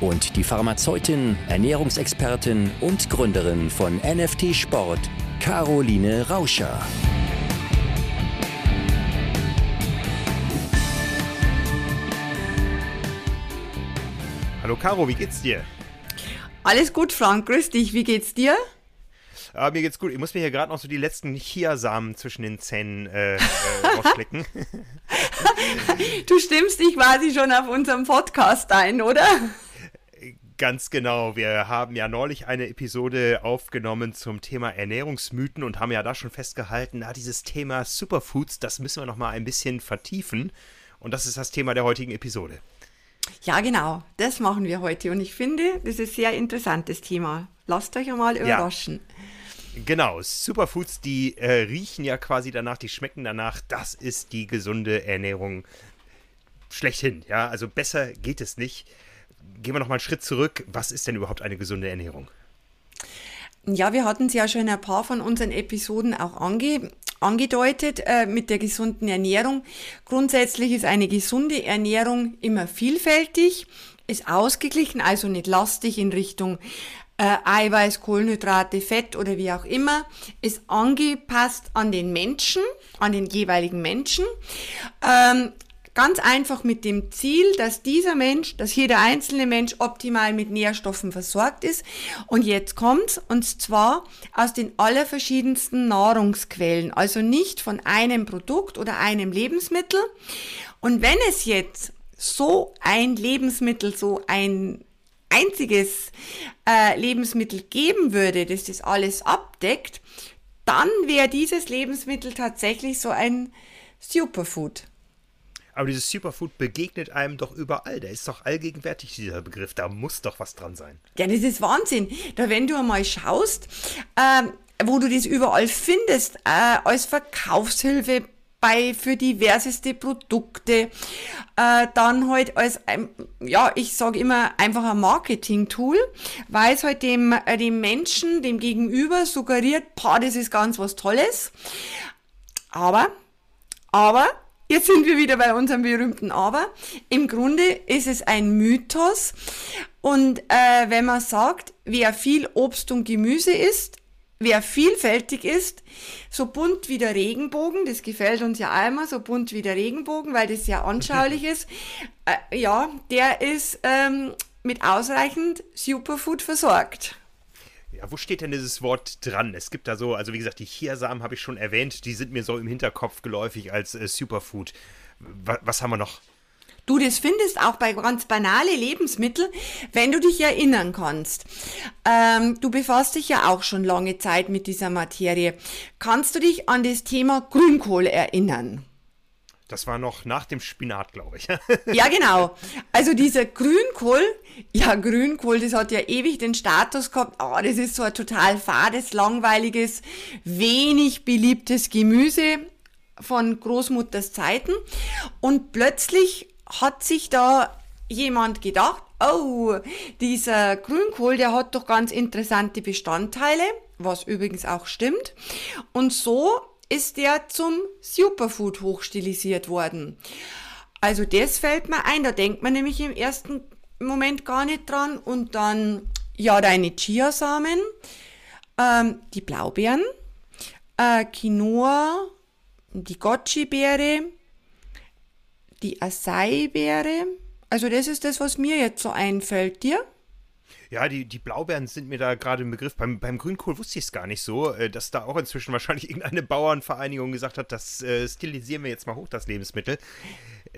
und die Pharmazeutin, Ernährungsexpertin und Gründerin von NFT Sport, Caroline Rauscher. Hallo Caro, wie geht's dir? Alles gut, Frank, grüß dich. Wie geht's dir? Ah, mir geht's gut. Ich muss mir hier gerade noch so die letzten Chiasamen zwischen den Zähnen äh, äh, rausschlecken. du stimmst dich quasi schon auf unserem Podcast ein, oder? Ganz genau. Wir haben ja neulich eine Episode aufgenommen zum Thema Ernährungsmythen und haben ja da schon festgehalten, na, dieses Thema Superfoods, das müssen wir noch mal ein bisschen vertiefen. Und das ist das Thema der heutigen Episode. Ja, genau. Das machen wir heute. Und ich finde, das ist ein sehr interessantes Thema. Lasst euch einmal überraschen. Ja. Genau, Superfoods, die äh, riechen ja quasi danach, die schmecken danach. Das ist die gesunde Ernährung schlechthin. Ja, also besser geht es nicht gehen wir noch mal einen Schritt zurück. Was ist denn überhaupt eine gesunde Ernährung? Ja, wir hatten es ja schon in ein paar von unseren Episoden auch ange angedeutet äh, mit der gesunden Ernährung. Grundsätzlich ist eine gesunde Ernährung immer vielfältig, ist ausgeglichen, also nicht lastig in Richtung äh, Eiweiß, Kohlenhydrate, Fett oder wie auch immer, ist angepasst an den Menschen, an den jeweiligen Menschen. Ähm, Ganz einfach mit dem Ziel, dass dieser Mensch, dass jeder einzelne Mensch optimal mit Nährstoffen versorgt ist. Und jetzt kommt's, und zwar aus den allerverschiedensten Nahrungsquellen, also nicht von einem Produkt oder einem Lebensmittel. Und wenn es jetzt so ein Lebensmittel, so ein einziges äh, Lebensmittel geben würde, das das alles abdeckt, dann wäre dieses Lebensmittel tatsächlich so ein Superfood. Aber dieses Superfood begegnet einem doch überall. Der ist doch allgegenwärtig, dieser Begriff. Da muss doch was dran sein. Ja, das ist Wahnsinn. Da, wenn du einmal schaust, ähm, wo du das überall findest, äh, als Verkaufshilfe bei für diverseste Produkte, äh, dann halt als, ähm, ja, ich sage immer einfach ein Marketing-Tool, weil es halt dem, äh, dem Menschen, dem Gegenüber suggeriert, boah, das ist ganz was Tolles. Aber, aber Jetzt sind wir wieder bei unserem berühmten Aber. Im Grunde ist es ein Mythos. Und äh, wenn man sagt, wer viel Obst und Gemüse isst, wer vielfältig ist, so bunt wie der Regenbogen, das gefällt uns ja einmal, so bunt wie der Regenbogen, weil das ja anschaulich ist, äh, ja, der ist ähm, mit ausreichend Superfood versorgt. Ja, wo steht denn dieses Wort dran? Es gibt da so, also wie gesagt, die Chiasamen habe ich schon erwähnt, die sind mir so im Hinterkopf geläufig als äh, Superfood. Was, was haben wir noch? Du, das findest auch bei ganz banale Lebensmittel, wenn du dich erinnern kannst. Ähm, du befasst dich ja auch schon lange Zeit mit dieser Materie. Kannst du dich an das Thema Grünkohl erinnern? Das war noch nach dem Spinat, glaube ich. ja, genau. Also dieser Grünkohl, ja, Grünkohl, das hat ja ewig den Status gehabt, oh, das ist so ein total fades, langweiliges, wenig beliebtes Gemüse von Großmutters Zeiten. Und plötzlich hat sich da jemand gedacht, oh, dieser Grünkohl, der hat doch ganz interessante Bestandteile, was übrigens auch stimmt. Und so ist der zum Superfood hochstilisiert worden. Also das fällt mir ein, da denkt man nämlich im ersten Moment gar nicht dran. Und dann, ja, deine Chiasamen, ähm, die Blaubeeren, äh, Quinoa, die Goji-Beere, die Acai-Beere. Also das ist das, was mir jetzt so einfällt. Dir? Ja, die, die Blaubeeren sind mir da gerade im Begriff. Beim, beim Grünkohl wusste ich es gar nicht so, äh, dass da auch inzwischen wahrscheinlich irgendeine Bauernvereinigung gesagt hat, das äh, stilisieren wir jetzt mal hoch, das Lebensmittel.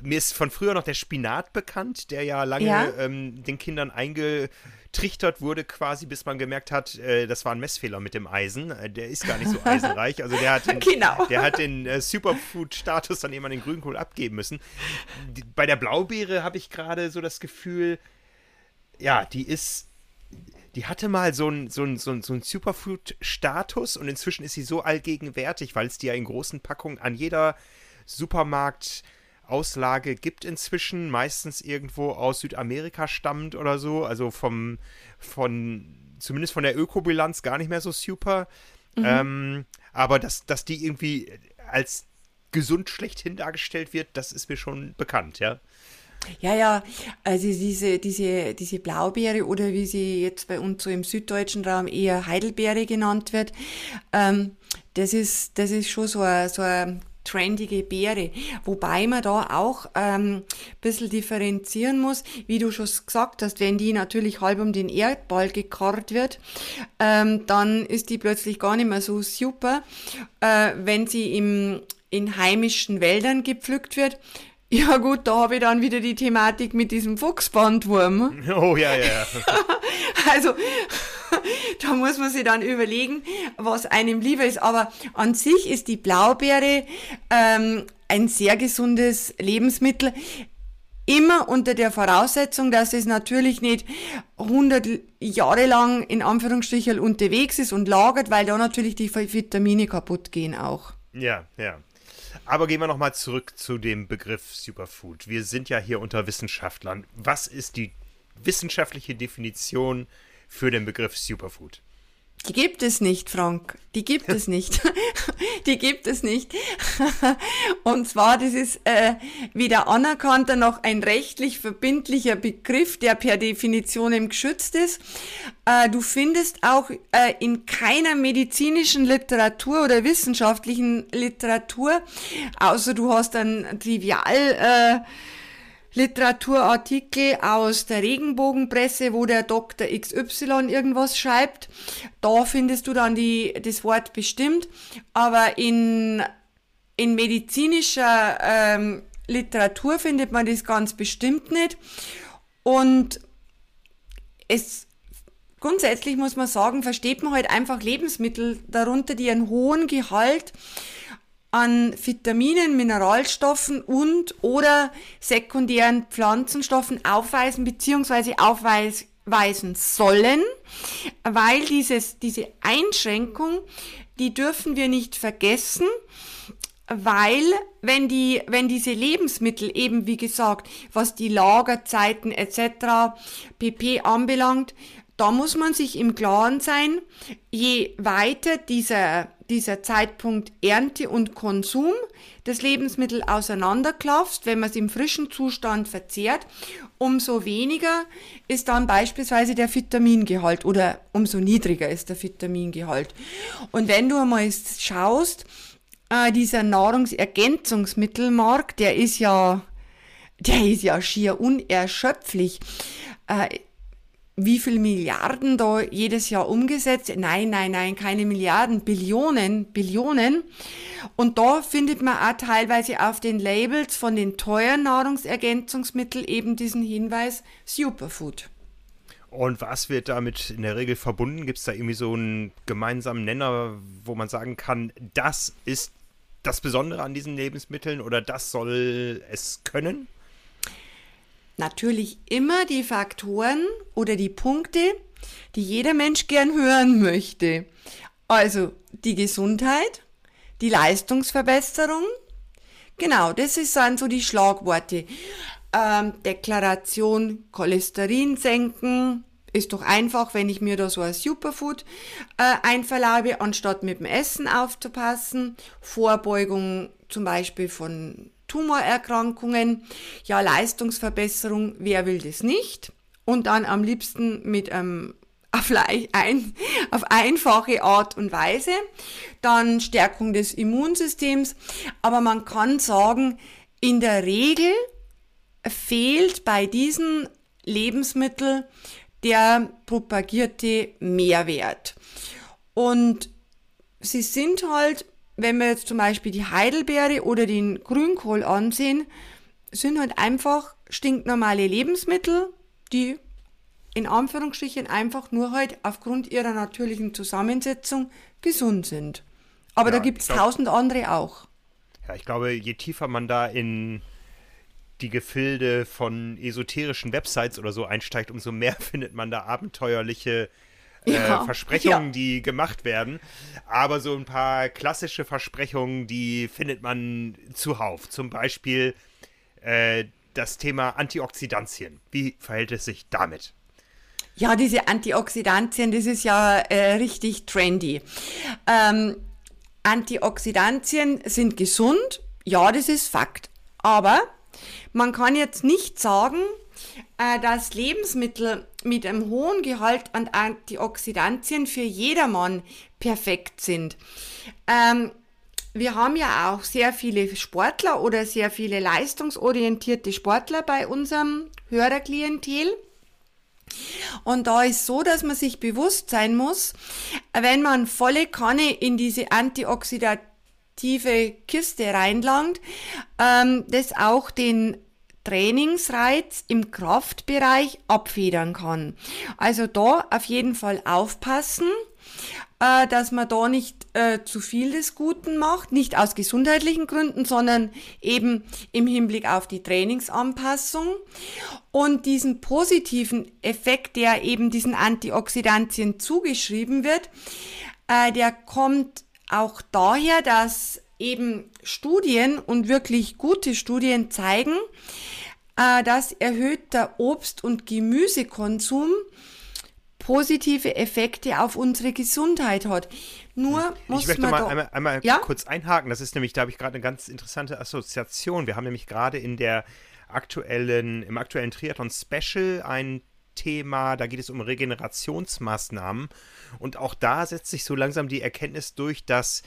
Mir ist von früher noch der Spinat bekannt, der ja lange ja. Ähm, den Kindern eingetrichtert wurde, quasi, bis man gemerkt hat, äh, das war ein Messfehler mit dem Eisen. Äh, der ist gar nicht so eisenreich. Also der hat den, genau. der hat den äh, Superfood-Status dann eben an den Grünkohl abgeben müssen. Die, bei der Blaubeere habe ich gerade so das Gefühl, ja, die ist die hatte mal so einen so so ein, so ein Superfood-Status und inzwischen ist sie so allgegenwärtig, weil es die ja in großen Packungen an jeder Supermarktauslage gibt inzwischen, meistens irgendwo aus Südamerika stammt oder so, also vom, von, zumindest von der Ökobilanz gar nicht mehr so super. Mhm. Ähm, aber dass, dass die irgendwie als gesund schlechthin dargestellt wird, das ist mir schon bekannt, ja. Ja, ja, also diese, diese, diese Blaubeere oder wie sie jetzt bei uns so im süddeutschen Raum eher Heidelbeere genannt wird, ähm, das ist, das ist schon so eine, so eine trendige Beere. Wobei man da auch ähm, ein bisschen differenzieren muss, wie du schon gesagt hast, wenn die natürlich halb um den Erdball gekarrt wird, ähm, dann ist die plötzlich gar nicht mehr so super. Äh, wenn sie im, in heimischen Wäldern gepflückt wird, ja gut, da habe ich dann wieder die Thematik mit diesem Fuchsbandwurm. Oh ja, ja. also da muss man sich dann überlegen, was einem lieber ist. Aber an sich ist die Blaubeere ähm, ein sehr gesundes Lebensmittel. Immer unter der Voraussetzung, dass es natürlich nicht 100 Jahre lang in Anführungsstrichen unterwegs ist und lagert, weil da natürlich die Vitamine kaputt gehen auch. Ja, ja. Aber gehen wir nochmal zurück zu dem Begriff Superfood. Wir sind ja hier unter Wissenschaftlern. Was ist die wissenschaftliche Definition für den Begriff Superfood? Die gibt es nicht, Frank. Die gibt es nicht. Die gibt es nicht. Und zwar, das ist äh, weder anerkannter noch ein rechtlich verbindlicher Begriff, der per Definition geschützt ist. Äh, du findest auch äh, in keiner medizinischen Literatur oder wissenschaftlichen Literatur, außer du hast ein Trivial. Äh, Literaturartikel aus der Regenbogenpresse, wo der Dr. XY irgendwas schreibt. Da findest du dann die, das Wort bestimmt. Aber in, in medizinischer ähm, Literatur findet man das ganz bestimmt nicht. Und es grundsätzlich muss man sagen, versteht man halt einfach Lebensmittel darunter, die einen hohen Gehalt an Vitaminen, Mineralstoffen und oder sekundären Pflanzenstoffen aufweisen bzw. aufweisen sollen, weil dieses, diese Einschränkung, die dürfen wir nicht vergessen, weil wenn die, wenn diese Lebensmittel eben, wie gesagt, was die Lagerzeiten etc. pp anbelangt, da muss man sich im Klaren sein, je weiter dieser dieser Zeitpunkt Ernte und Konsum des Lebensmittels auseinanderklafft, wenn man es im frischen Zustand verzehrt, umso weniger ist dann beispielsweise der Vitamingehalt oder umso niedriger ist der Vitamingehalt. Und wenn du einmal schaust, äh, dieser Nahrungsergänzungsmittelmarkt, der ist ja, der ist ja schier unerschöpflich. Äh, wie viel Milliarden da jedes Jahr umgesetzt. Nein, nein, nein, keine Milliarden, Billionen, Billionen. Und da findet man auch teilweise auf den Labels von den teuren Nahrungsergänzungsmitteln eben diesen Hinweis Superfood. Und was wird damit in der Regel verbunden? Gibt es da irgendwie so einen gemeinsamen Nenner, wo man sagen kann, das ist das Besondere an diesen Lebensmitteln oder das soll es können? Natürlich immer die Faktoren oder die Punkte, die jeder Mensch gern hören möchte. Also die Gesundheit, die Leistungsverbesserung. Genau, das sind so die Schlagworte. Ähm, Deklaration Cholesterin senken, ist doch einfach, wenn ich mir da so ein Superfood äh, einverleibe, anstatt mit dem Essen aufzupassen. Vorbeugung zum Beispiel von Tumorerkrankungen, ja, Leistungsverbesserung, wer will das nicht? Und dann am liebsten mit einem auf, ein, auf einfache Art und Weise. Dann Stärkung des Immunsystems. Aber man kann sagen, in der Regel fehlt bei diesen Lebensmitteln der propagierte Mehrwert. Und sie sind halt wenn wir jetzt zum Beispiel die Heidelbeere oder den Grünkohl ansehen, sind halt einfach stinknormale Lebensmittel, die in Anführungsstrichen einfach nur halt aufgrund ihrer natürlichen Zusammensetzung gesund sind. Aber ja, da gibt es tausend andere auch. Ja, ich glaube, je tiefer man da in die Gefilde von esoterischen Websites oder so einsteigt, umso mehr findet man da abenteuerliche äh, ja, Versprechungen, ja. die gemacht werden. Aber so ein paar klassische Versprechungen, die findet man zuhauf. Zum Beispiel äh, das Thema Antioxidantien. Wie verhält es sich damit? Ja, diese Antioxidantien, das ist ja äh, richtig trendy. Ähm, Antioxidantien sind gesund, ja, das ist Fakt. Aber man kann jetzt nicht sagen, dass Lebensmittel mit einem hohen Gehalt an Antioxidantien für jedermann perfekt sind. Ähm, wir haben ja auch sehr viele Sportler oder sehr viele leistungsorientierte Sportler bei unserem Hörerklientel. Und da ist so, dass man sich bewusst sein muss, wenn man volle Kanne in diese antioxidative Kiste reinlangt, ähm, das auch den Trainingsreiz im Kraftbereich abfedern kann. Also da auf jeden Fall aufpassen, äh, dass man da nicht äh, zu viel des Guten macht, nicht aus gesundheitlichen Gründen, sondern eben im Hinblick auf die Trainingsanpassung. Und diesen positiven Effekt, der eben diesen Antioxidantien zugeschrieben wird, äh, der kommt auch daher, dass eben Studien und wirklich gute Studien zeigen, äh, dass erhöhter Obst- und Gemüsekonsum positive Effekte auf unsere Gesundheit hat. Nur muss ich möchte man mal einmal, einmal ja? kurz einhaken. Das ist nämlich, da habe ich gerade eine ganz interessante Assoziation. Wir haben nämlich gerade in der aktuellen, im aktuellen Triathlon Special ein Thema, da geht es um Regenerationsmaßnahmen. Und auch da setzt sich so langsam die Erkenntnis durch, dass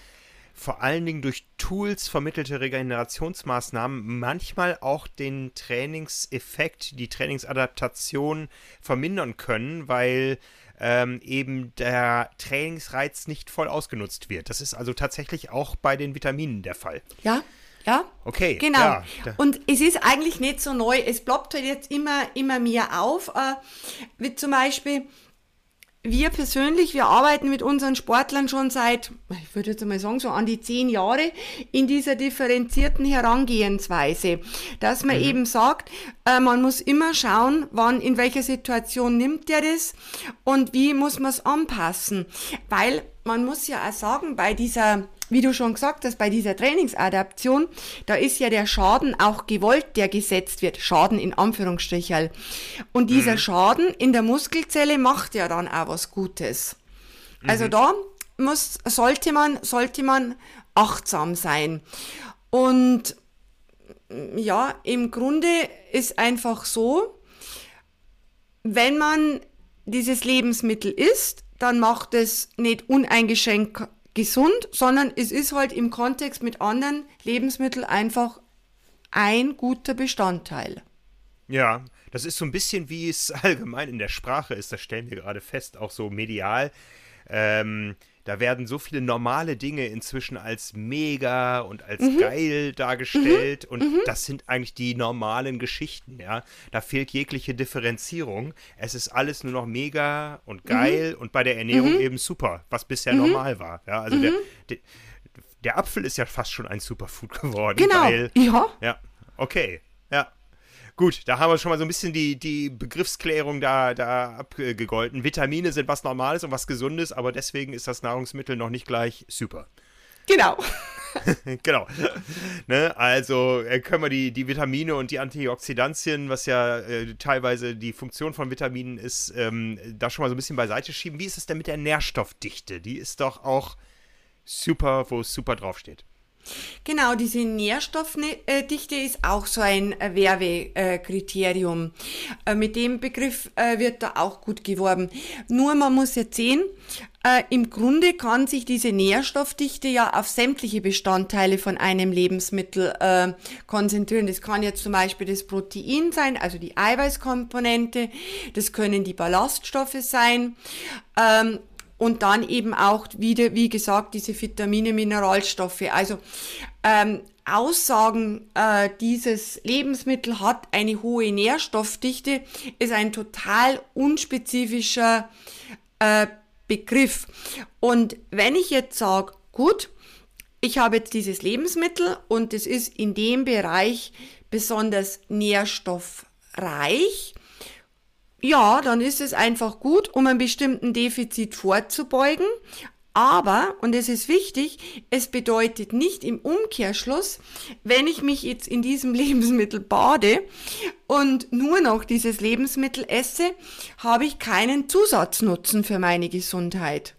vor allen Dingen durch Tools vermittelte Regenerationsmaßnahmen manchmal auch den Trainingseffekt, die Trainingsadaptation vermindern können, weil ähm, eben der Trainingsreiz nicht voll ausgenutzt wird. Das ist also tatsächlich auch bei den Vitaminen der Fall. Ja, ja. Okay. Genau. Ja. Und es ist eigentlich nicht so neu. Es ploppt halt jetzt immer, immer mehr auf. Äh, wie zum Beispiel, wir persönlich, wir arbeiten mit unseren Sportlern schon seit, ich würde jetzt mal sagen, so an die zehn Jahre in dieser differenzierten Herangehensweise, dass man mhm. eben sagt, äh, man muss immer schauen, wann, in welcher Situation nimmt der das und wie muss man es anpassen. Weil man muss ja auch sagen, bei dieser wie du schon gesagt hast, bei dieser Trainingsadaption, da ist ja der Schaden auch gewollt, der gesetzt wird. Schaden in Anführungsstrichen. Und dieser mhm. Schaden in der Muskelzelle macht ja dann auch was Gutes. Also mhm. da muss, sollte man, sollte man achtsam sein. Und ja, im Grunde ist einfach so, wenn man dieses Lebensmittel isst, dann macht es nicht uneingeschränkt gesund, sondern es ist halt im Kontext mit anderen Lebensmitteln einfach ein guter Bestandteil. Ja, das ist so ein bisschen wie es allgemein in der Sprache ist, das stellen wir gerade fest, auch so medial. Ähm, da werden so viele normale Dinge inzwischen als mega und als mhm. geil dargestellt. Mhm. Und mhm. das sind eigentlich die normalen Geschichten, ja. Da fehlt jegliche Differenzierung. Es ist alles nur noch mega und geil mhm. und bei der Ernährung mhm. eben super, was bisher normal war. Ja, also der, der, der, Apfel ist ja fast schon ein Superfood geworden. Genau. Weil, ja. Ja. Okay. Gut, da haben wir schon mal so ein bisschen die, die Begriffsklärung da, da abgegolten. Vitamine sind was Normales und was Gesundes, aber deswegen ist das Nahrungsmittel noch nicht gleich super. Genau. genau. ne? Also äh, können wir die, die Vitamine und die Antioxidantien, was ja äh, teilweise die Funktion von Vitaminen ist, ähm, da schon mal so ein bisschen beiseite schieben. Wie ist es denn mit der Nährstoffdichte? Die ist doch auch super, wo es super draufsteht. Genau, diese Nährstoffdichte ist auch so ein äh, Werbekriterium. Äh, mit dem Begriff äh, wird da auch gut geworben. Nur man muss jetzt sehen, im Grunde kann sich diese Nährstoffdichte ja auf sämtliche Bestandteile von einem Lebensmittel konzentrieren. Das kann jetzt zum Beispiel das Protein sein, also die Eiweißkomponente. Das können die Ballaststoffe sein. Und dann eben auch wieder, wie gesagt, diese Vitamine, Mineralstoffe. Also ähm, Aussagen, äh, dieses Lebensmittel hat eine hohe Nährstoffdichte, ist ein total unspezifischer äh, Begriff. Und wenn ich jetzt sage, gut, ich habe jetzt dieses Lebensmittel und es ist in dem Bereich besonders nährstoffreich, ja, dann ist es einfach gut, um einem bestimmten Defizit vorzubeugen. Aber, und es ist wichtig, es bedeutet nicht im Umkehrschluss, wenn ich mich jetzt in diesem Lebensmittel bade und nur noch dieses Lebensmittel esse, habe ich keinen Zusatznutzen für meine Gesundheit.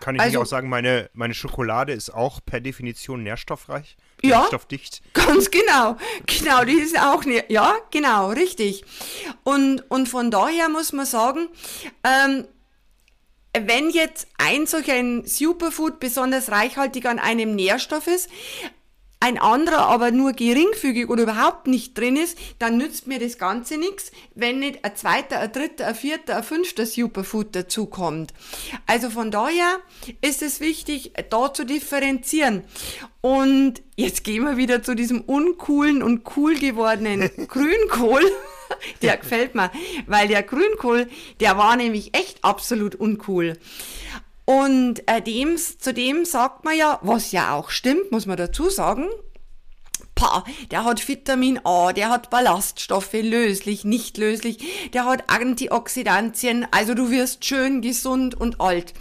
Kann ich also, nicht auch sagen, meine, meine Schokolade ist auch per Definition nährstoffreich? Ja, nährstoffdicht? ganz genau. Genau, die ist auch, ne ja, genau, richtig. Und, und von daher muss man sagen, ähm, wenn jetzt ein solch ein Superfood besonders reichhaltig an einem Nährstoff ist, ein anderer aber nur geringfügig oder überhaupt nicht drin ist, dann nützt mir das Ganze nichts, wenn nicht ein zweiter, ein dritter, ein vierter, ein fünfter Superfood dazukommt. Also von daher ist es wichtig, da zu differenzieren. Und jetzt gehen wir wieder zu diesem uncoolen und cool gewordenen Grünkohl. der gefällt mir, weil der Grünkohl, der war nämlich echt absolut uncool. Und äh, dem, zudem sagt man ja, was ja auch stimmt, muss man dazu sagen, Pah, der hat Vitamin A, der hat Ballaststoffe, löslich, nicht löslich, der hat Antioxidantien, also du wirst schön, gesund und alt.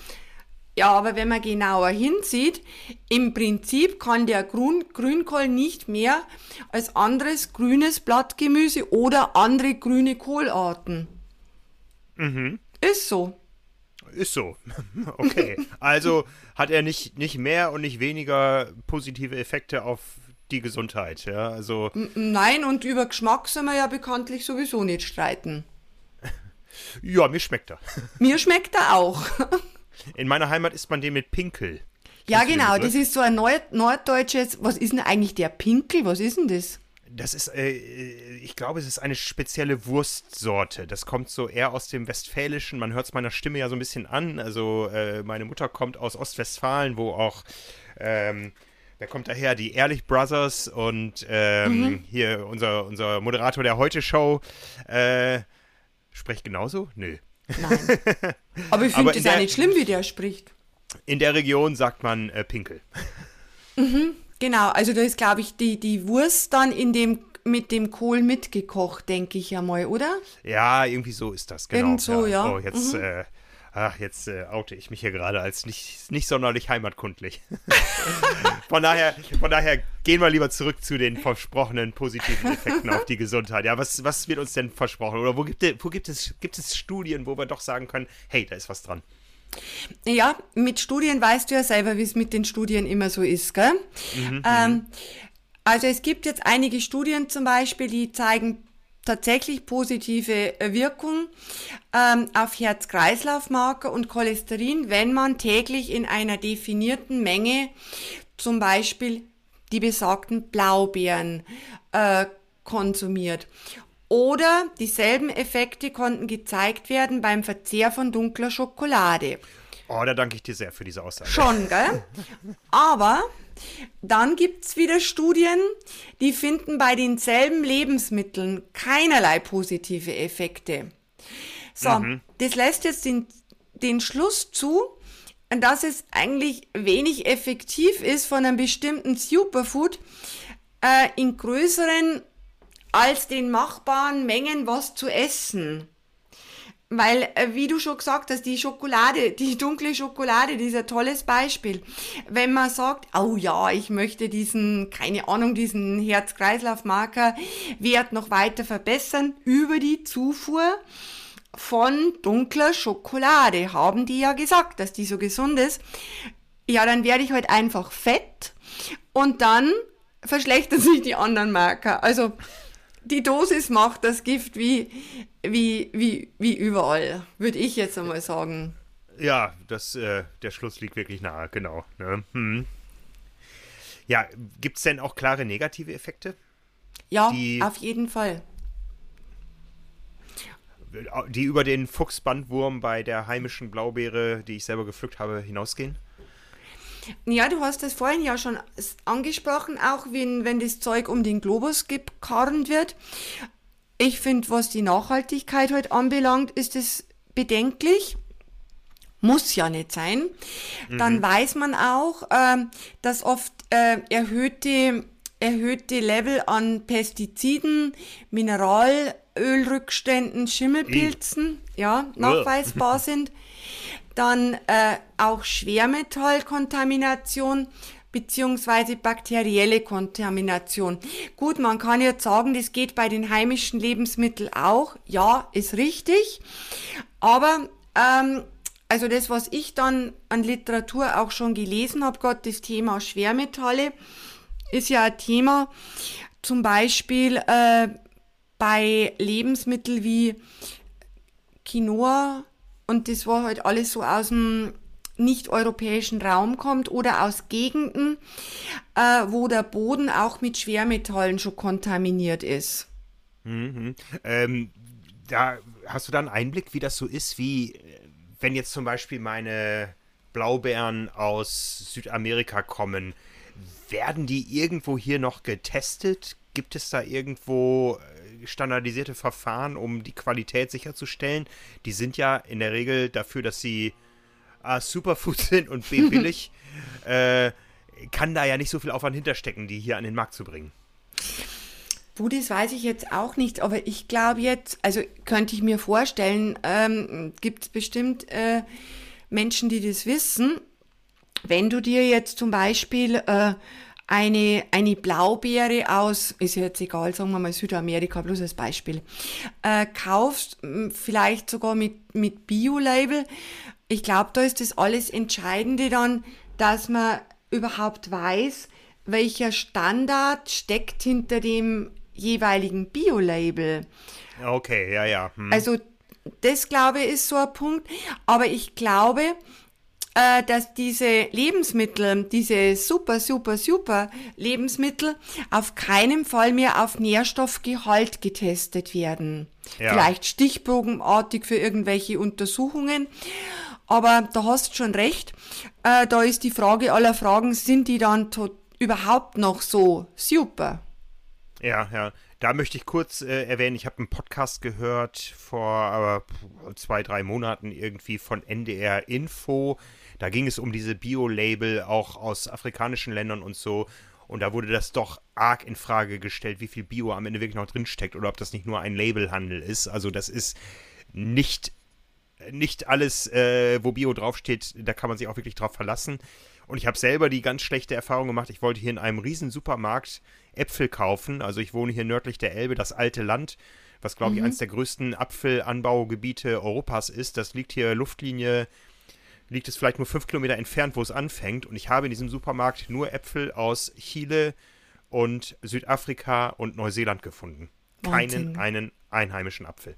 Ja, aber wenn man genauer hinsieht, im Prinzip kann der Grün, Grünkohl nicht mehr als anderes grünes Blattgemüse oder andere grüne Kohlarten. Mhm. Ist so. Ist so. Okay. Also hat er nicht, nicht mehr und nicht weniger positive Effekte auf die Gesundheit, ja? Also. Nein, und über Geschmack sind wir ja bekanntlich sowieso nicht streiten. Ja, mir schmeckt er. Mir schmeckt er auch. In meiner Heimat isst man den mit Pinkel. Ja, genau, das ist so ein Nord norddeutsches. Was ist denn eigentlich der Pinkel? Was ist denn das? Das ist, äh, ich glaube, es ist eine spezielle Wurstsorte. Das kommt so eher aus dem Westfälischen. Man hört es meiner Stimme ja so ein bisschen an. Also, äh, meine Mutter kommt aus Ostwestfalen, wo auch, ähm, wer kommt daher? Die Ehrlich Brothers und ähm, mhm. hier unser, unser Moderator der Heute-Show. Äh, spricht genauso? Nö. Nein. Aber ich finde es ja nicht schlimm, wie der spricht. In der Region sagt man äh, Pinkel. Mhm. Genau, also da ist, glaube ich, die, die Wurst dann in dem mit dem Kohl mitgekocht, denke ich ja mal, oder? Ja, irgendwie so ist das, genau. Irgend so, ja. ja. Oh, jetzt, mhm. äh, ach, jetzt äh, oute ich mich hier gerade als nicht, nicht sonderlich heimatkundlich. von, daher, von daher gehen wir lieber zurück zu den versprochenen positiven Effekten auf die Gesundheit. Ja, was, was wird uns denn versprochen? Oder wo gibt, wo gibt, es, gibt es Studien, wo wir doch sagen können, hey, da ist was dran? Ja, mit Studien weißt du ja selber, wie es mit den Studien immer so ist, gell? Mhm, ähm, mhm. also es gibt jetzt einige Studien zum Beispiel, die zeigen tatsächlich positive Wirkung ähm, auf Herz-Kreislauf-Marker und Cholesterin, wenn man täglich in einer definierten Menge zum Beispiel die besagten Blaubeeren äh, konsumiert. Oder dieselben Effekte konnten gezeigt werden beim Verzehr von dunkler Schokolade. Oh, da danke ich dir sehr für diese Aussage. Schon, gell? Aber dann gibt es wieder Studien, die finden bei denselben Lebensmitteln keinerlei positive Effekte. So, mhm. das lässt jetzt den, den Schluss zu, dass es eigentlich wenig effektiv ist, von einem bestimmten Superfood äh, in größeren als den machbaren Mengen was zu essen. Weil, äh, wie du schon gesagt hast, die Schokolade, die dunkle Schokolade, die ist ein tolles Beispiel. Wenn man sagt, oh ja, ich möchte diesen, keine Ahnung, diesen Herz-Kreislauf-Marker Wert noch weiter verbessern über die Zufuhr von dunkler Schokolade, haben die ja gesagt, dass die so gesund ist. Ja, dann werde ich halt einfach fett und dann verschlechtern sich die anderen Marker. Also, die Dosis macht das Gift wie, wie, wie, wie überall, würde ich jetzt einmal sagen. Ja, das, äh, der Schluss liegt wirklich nahe, genau. Ne? Hm. Ja, gibt es denn auch klare negative Effekte? Ja, auf jeden Fall. Die über den Fuchsbandwurm bei der heimischen Blaubeere, die ich selber gepflückt habe, hinausgehen? Ja, du hast es vorhin ja schon angesprochen, auch wenn, wenn das Zeug um den Globus gekarrt wird. Ich finde, was die Nachhaltigkeit heute anbelangt, ist es bedenklich. Muss ja nicht sein. Mhm. Dann weiß man auch, äh, dass oft äh, erhöhte erhöhte Level an Pestiziden, Mineralölrückständen, Schimmelpilzen, ja, nachweisbar sind. Dann äh, auch Schwermetallkontamination beziehungsweise bakterielle Kontamination. Gut, man kann jetzt sagen, das geht bei den heimischen Lebensmitteln auch. Ja, ist richtig. Aber ähm, also das, was ich dann an Literatur auch schon gelesen habe, Gott, das Thema Schwermetalle, ist ja ein Thema, zum Beispiel äh, bei Lebensmitteln wie Quinoa und das war halt alles so aus dem nicht-europäischen Raum kommt oder aus Gegenden, äh, wo der Boden auch mit Schwermetallen schon kontaminiert ist. Mhm. Ähm, da hast du da einen Einblick, wie das so ist, wie wenn jetzt zum Beispiel meine Blaubeeren aus Südamerika kommen, werden die irgendwo hier noch getestet? Gibt es da irgendwo äh, standardisierte Verfahren, um die Qualität sicherzustellen? Die sind ja in der Regel dafür, dass sie A, Superfood sind und B, billig. äh, kann da ja nicht so viel Aufwand hinterstecken, die hier an den Markt zu bringen. Puh, das weiß ich jetzt auch nicht, aber ich glaube jetzt, also könnte ich mir vorstellen, ähm, gibt es bestimmt äh, Menschen, die das wissen. Wenn du dir jetzt zum Beispiel äh, eine, eine Blaubeere aus, ist jetzt egal, sagen wir mal Südamerika, bloß als Beispiel, äh, kaufst, vielleicht sogar mit, mit Bio-Label, ich glaube, da ist das alles Entscheidende dann, dass man überhaupt weiß, welcher Standard steckt hinter dem jeweiligen Bio-Label. Okay, ja, ja. Hm. Also das glaube ich ist so ein Punkt. Aber ich glaube, äh, dass diese Lebensmittel, diese super, super, super Lebensmittel auf keinen Fall mehr auf Nährstoffgehalt getestet werden. Ja. Vielleicht stichprobenartig für irgendwelche Untersuchungen. Aber da hast du schon recht. Äh, da ist die Frage aller Fragen, sind die dann überhaupt noch so super? Ja, ja. Da möchte ich kurz äh, erwähnen, ich habe einen Podcast gehört vor äh, zwei, drei Monaten irgendwie von NDR Info. Da ging es um diese Bio-Label auch aus afrikanischen Ländern und so. Und da wurde das doch arg in Frage gestellt, wie viel Bio am Ende wirklich noch drinsteckt oder ob das nicht nur ein Labelhandel ist. Also das ist nicht, nicht alles, äh, wo Bio draufsteht, da kann man sich auch wirklich drauf verlassen. Und ich habe selber die ganz schlechte Erfahrung gemacht. Ich wollte hier in einem riesen Supermarkt Äpfel kaufen. Also ich wohne hier nördlich der Elbe, das alte Land, was glaube ich mhm. eines der größten Apfelanbaugebiete Europas ist. Das liegt hier Luftlinie, liegt es vielleicht nur fünf Kilometer entfernt, wo es anfängt. Und ich habe in diesem Supermarkt nur Äpfel aus Chile und Südafrika und Neuseeland gefunden. Wahnsinn. Keinen einen einheimischen Apfel.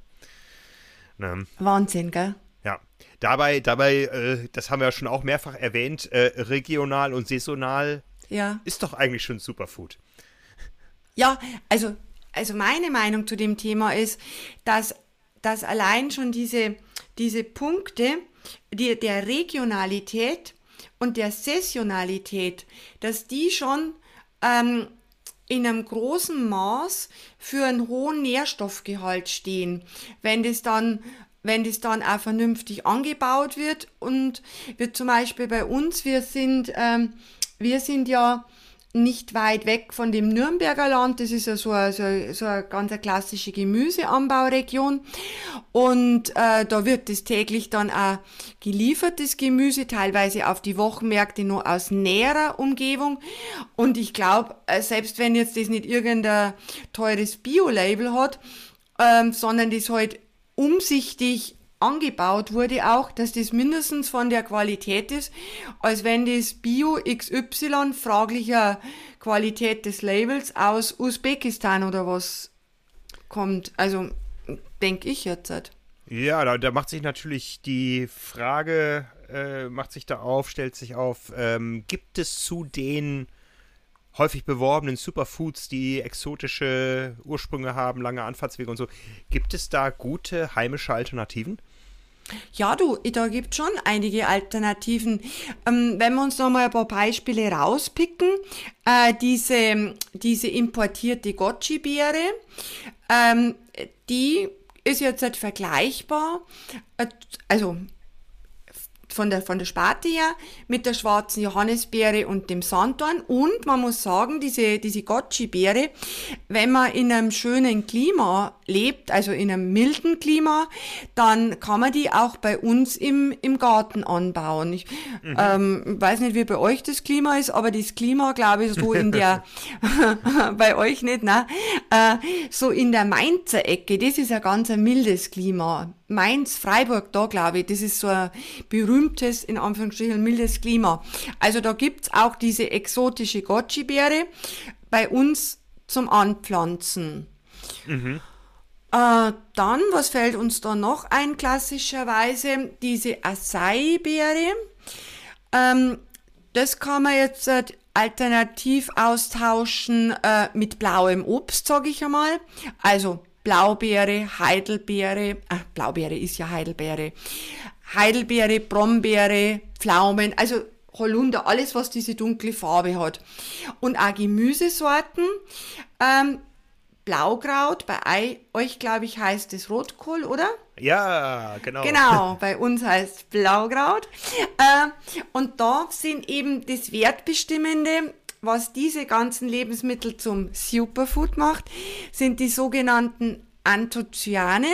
Ne? Wahnsinn, gell? Ja, dabei, dabei, äh, das haben wir ja schon auch mehrfach erwähnt, äh, regional und saisonal ja. ist doch eigentlich schon Superfood. Ja, also, also meine Meinung zu dem Thema ist, dass, dass allein schon diese, diese Punkte die, der Regionalität und der Saisonalität, dass die schon ähm, in einem großen Maß für einen hohen Nährstoffgehalt stehen. Wenn das dann wenn das dann auch vernünftig angebaut wird und wird zum Beispiel bei uns, wir sind, ähm, wir sind ja nicht weit weg von dem Nürnberger Land. Das ist ja so eine, so eine, so eine ganz klassische Gemüseanbauregion. Und äh, da wird das täglich dann auch geliefert, das Gemüse, teilweise auf die Wochenmärkte nur aus näherer Umgebung. Und ich glaube, äh, selbst wenn jetzt das nicht irgendein teures Bio-Label hat, ähm, sondern das halt umsichtig angebaut wurde auch, dass das mindestens von der Qualität ist, als wenn das Bio XY fraglicher Qualität des Labels aus Usbekistan oder was kommt. Also denke ich jetzt. Halt. Ja, da, da, macht sich natürlich die Frage, äh, macht sich da auf, stellt sich auf, ähm, gibt es zu den häufig beworbenen Superfoods, die exotische Ursprünge haben, lange Anfahrtswege und so, gibt es da gute heimische Alternativen? Ja, du, da gibt schon einige Alternativen. Ähm, wenn wir uns noch mal ein paar Beispiele rauspicken, äh, diese, diese importierte Goji-Beere, ähm, die ist jetzt nicht vergleichbar. Äh, also von der, von der Sparte her mit der schwarzen Johannisbeere und dem Sanddorn. Und man muss sagen, diese, diese Gotchi-Beere, wenn man in einem schönen Klima lebt, also in einem milden Klima, dann kann man die auch bei uns im, im Garten anbauen. Ich mhm. ähm, weiß nicht, wie bei euch das Klima ist, aber das Klima, glaube ich, so in der, bei euch nicht, ne? Äh, so in der Mainzer Ecke, das ist ein ganz ein mildes Klima. Mainz, Freiburg, da glaube ich, das ist so ein berühmtes, in Anführungsstrichen, mildes Klima. Also da gibt's auch diese exotische Goji-Beere bei uns zum Anpflanzen. Mhm. Äh, dann, was fällt uns da noch ein klassischerweise? Diese Acai-Beere. Ähm, das kann man jetzt äh, alternativ austauschen äh, mit blauem Obst, sage ich einmal. Also Blaubeere, Heidelbeere, äh, Blaubeere ist ja Heidelbeere, Heidelbeere, Brombeere, Pflaumen, also Holunder, alles, was diese dunkle Farbe hat. Und auch Gemüsesorten. Ähm, Blaukraut, bei euch, glaube ich, heißt es Rotkohl, oder? Ja, genau. Genau, bei uns heißt Blaukraut. Äh, und da sind eben das Wertbestimmende, was diese ganzen Lebensmittel zum Superfood macht, sind die sogenannten Anthocyane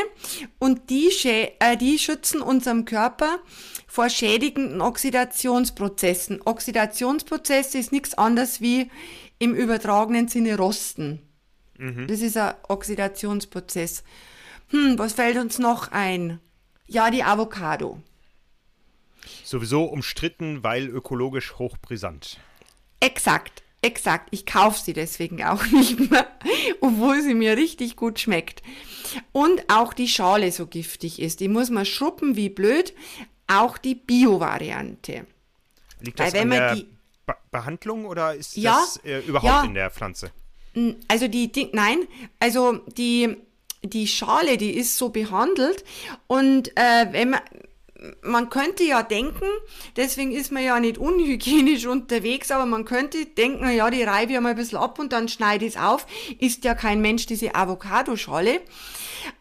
und die, äh, die schützen unserem Körper vor schädigenden Oxidationsprozessen. Oxidationsprozesse ist nichts anderes wie im übertragenen Sinne Rosten. Mhm. Das ist ein Oxidationsprozess. Hm, was fällt uns noch ein? Ja, die Avocado. Sowieso umstritten, weil ökologisch hochbrisant. Exakt, exakt. Ich kaufe sie deswegen auch nicht mehr, obwohl sie mir richtig gut schmeckt. Und auch die Schale so giftig ist. Die muss man schruppen wie blöd. Auch die Bio-Variante. Liegt das Weil, an der Be Behandlung oder ist ja, das äh, überhaupt ja, in der Pflanze? Also die, die nein, also die, die Schale, die ist so behandelt und äh, wenn man, man könnte ja denken, deswegen ist man ja nicht unhygienisch unterwegs, aber man könnte denken, ja, die reibe ich mal ein bisschen ab und dann schneide ich es auf. Ist ja kein Mensch diese Avocadoschale.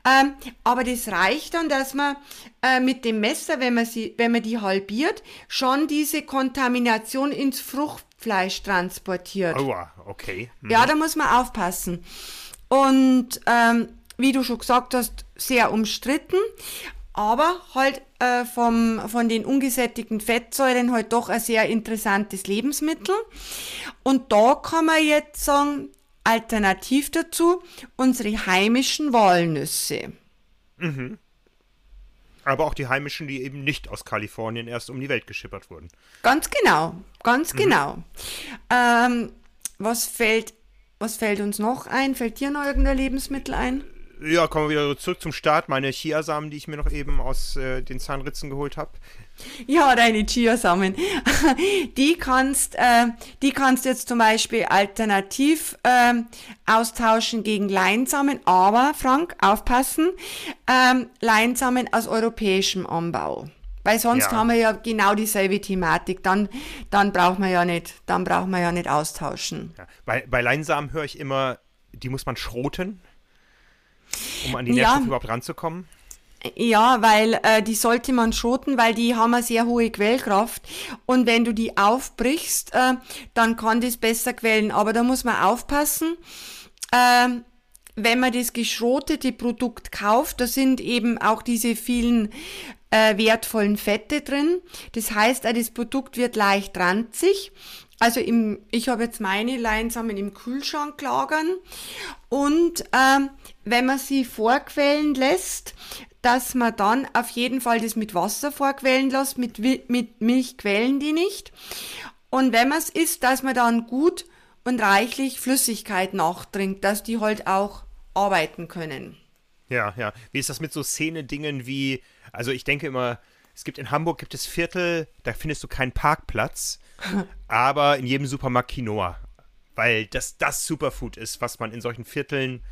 Ähm, aber das reicht dann, dass man äh, mit dem Messer, wenn man, sie, wenn man die halbiert, schon diese Kontamination ins Frucht Fleisch transportiert. Oh, okay. Mhm. Ja, da muss man aufpassen. Und ähm, wie du schon gesagt hast, sehr umstritten, aber halt äh, vom, von den ungesättigten Fettsäuren halt doch ein sehr interessantes Lebensmittel. Und da kann man jetzt sagen, alternativ dazu unsere heimischen Walnüsse. Mhm aber auch die heimischen, die eben nicht aus Kalifornien erst um die Welt geschippert wurden. Ganz genau, ganz mhm. genau. Ähm, was fällt, was fällt uns noch ein? Fällt dir noch irgendein Lebensmittel ein? Ja, kommen wir wieder zurück zum Start. Meine Chiasamen, die ich mir noch eben aus äh, den Zahnritzen geholt habe. Ja, deine Chiasamen. Die kannst, äh, die kannst du jetzt zum Beispiel alternativ äh, austauschen gegen Leinsamen, aber Frank, aufpassen, ähm, Leinsamen aus europäischem Anbau. Weil sonst ja. haben wir ja genau dieselbe Thematik. Dann, dann braucht man ja nicht, dann braucht man ja nicht austauschen. Ja. Bei, bei Leinsamen höre ich immer, die muss man schroten, um an die Nährstoffe ja. überhaupt ranzukommen. Ja, weil äh, die sollte man schoten, weil die haben eine sehr hohe Quellkraft. Und wenn du die aufbrichst, äh, dann kann das besser quellen. Aber da muss man aufpassen. Äh, wenn man das geschrotete Produkt kauft, da sind eben auch diese vielen äh, wertvollen Fette drin. Das heißt, das Produkt wird leicht ranzig. Also im, ich habe jetzt meine Leinsamen im Kühlschrank lagern und ähm, wenn man sie vorquellen lässt, dass man dann auf jeden Fall das mit Wasser vorquellen lässt, mit, mit Milch quellen die nicht. Und wenn man es isst, dass man dann gut und reichlich Flüssigkeit nachtrinkt, dass die halt auch arbeiten können. Ja, ja. Wie ist das mit so Szene-Dingen wie, also ich denke immer, es gibt in Hamburg gibt es Viertel, da findest du keinen Parkplatz, aber in jedem Supermarkt Quinoa. Weil das das Superfood ist, was man in solchen Vierteln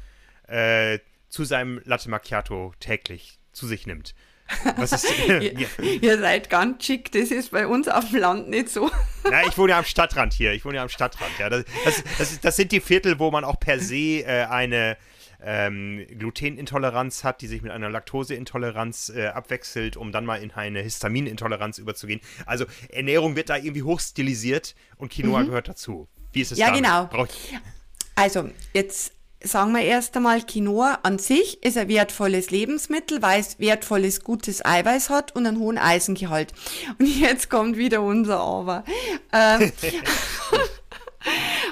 äh, zu seinem Latte Macchiato täglich zu sich nimmt. Ihr, ihr, seid ganz schick, das ist bei uns auf dem Land nicht so. Ja, ich wohne ja am Stadtrand hier. Ich wohne ja am Stadtrand. Ja. Das, das, das, das sind die Viertel, wo man auch per se äh, eine, ähm, Glutenintoleranz hat, die sich mit einer Laktoseintoleranz äh, abwechselt, um dann mal in eine Histaminintoleranz überzugehen. Also Ernährung wird da irgendwie hochstilisiert und Quinoa mhm. gehört dazu. Wie ist es Ja, damit? genau. Also, jetzt sagen wir erst einmal, Quinoa an sich ist ein wertvolles Lebensmittel, weil es wertvolles, gutes Eiweiß hat und einen hohen Eisengehalt. Und jetzt kommt wieder unser Aber. Ähm,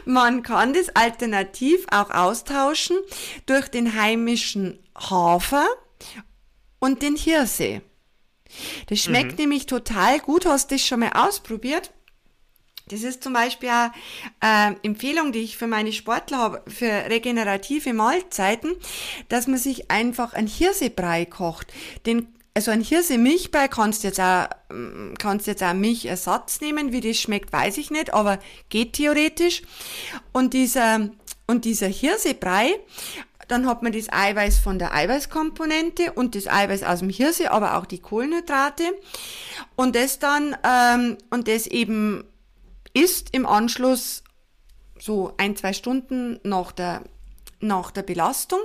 man kann das alternativ auch austauschen durch den heimischen Hafer und den Hirse. Das schmeckt mhm. nämlich total gut. Hast du das schon mal ausprobiert? Das ist zum Beispiel eine äh, Empfehlung, die ich für meine Sportler habe, für regenerative Mahlzeiten, dass man sich einfach ein Hirsebrei kocht. Den, also ein Hirse-Milchbrei kannst jetzt auch, mm, kannst jetzt auch Milchersatz nehmen. Wie das schmeckt, weiß ich nicht, aber geht theoretisch. Und dieser, und dieser Hirsebrei, dann hat man das Eiweiß von der Eiweißkomponente und das Eiweiß aus dem Hirse, aber auch die Kohlenhydrate. Und das dann, ähm, und das eben ist im Anschluss so ein, zwei Stunden nach der, nach der Belastung.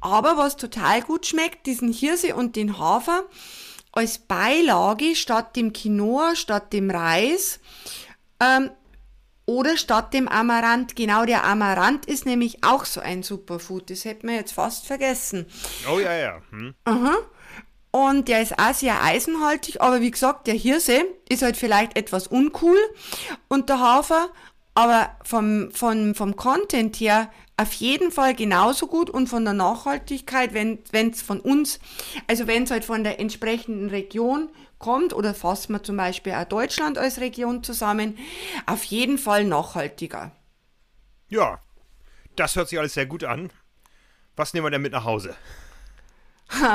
Aber was total gut schmeckt, diesen Hirse und den Hafer als Beilage statt dem Quinoa, statt dem Reis ähm, oder statt dem Amaranth. Genau, der Amaranth ist nämlich auch so ein Superfood. Das hätten wir jetzt fast vergessen. Oh ja, ja. Hm. Aha. Und der ist auch sehr eisenhaltig, aber wie gesagt, der Hirse ist halt vielleicht etwas uncool und der Hafer, aber vom, vom, vom Content her auf jeden Fall genauso gut und von der Nachhaltigkeit, wenn es von uns, also wenn es halt von der entsprechenden Region kommt oder fassen wir zum Beispiel auch Deutschland als Region zusammen, auf jeden Fall nachhaltiger. Ja, das hört sich alles sehr gut an. Was nehmen wir denn mit nach Hause?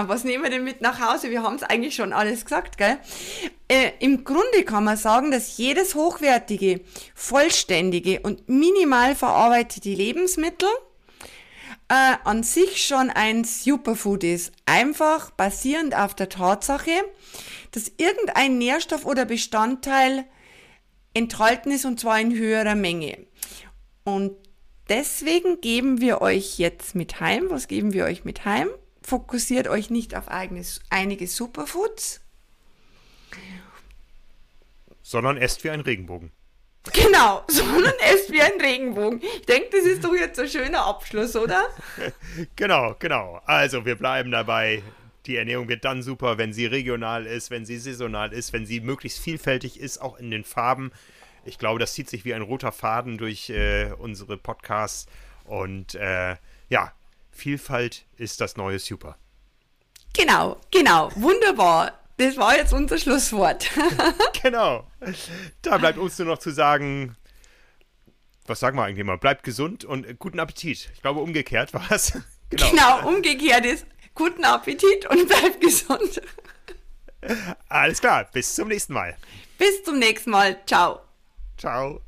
Was nehmen wir denn mit nach Hause? Wir haben es eigentlich schon alles gesagt, gell? Äh, Im Grunde kann man sagen, dass jedes hochwertige, vollständige und minimal verarbeitete Lebensmittel äh, an sich schon ein Superfood ist. Einfach basierend auf der Tatsache, dass irgendein Nährstoff oder Bestandteil enthalten ist und zwar in höherer Menge. Und deswegen geben wir euch jetzt mit heim. Was geben wir euch mit heim? Fokussiert euch nicht auf eigenes, einige Superfoods. Sondern esst wie ein Regenbogen. Genau, sondern esst wie ein Regenbogen. Ich denke, das ist doch jetzt ein schöner Abschluss, oder? genau, genau. Also wir bleiben dabei. Die Ernährung wird dann super, wenn sie regional ist, wenn sie saisonal ist, wenn sie möglichst vielfältig ist, auch in den Farben. Ich glaube, das zieht sich wie ein roter Faden durch äh, unsere Podcasts. Und äh, ja, Vielfalt ist das neue Super. Genau, genau, wunderbar. Das war jetzt unser Schlusswort. genau. Da bleibt uns nur noch zu sagen, was sagen wir eigentlich mal? Bleibt gesund und guten Appetit. Ich glaube, umgekehrt war es. Genau. genau, umgekehrt ist guten Appetit und bleibt gesund. Alles klar, bis zum nächsten Mal. Bis zum nächsten Mal. Ciao. Ciao.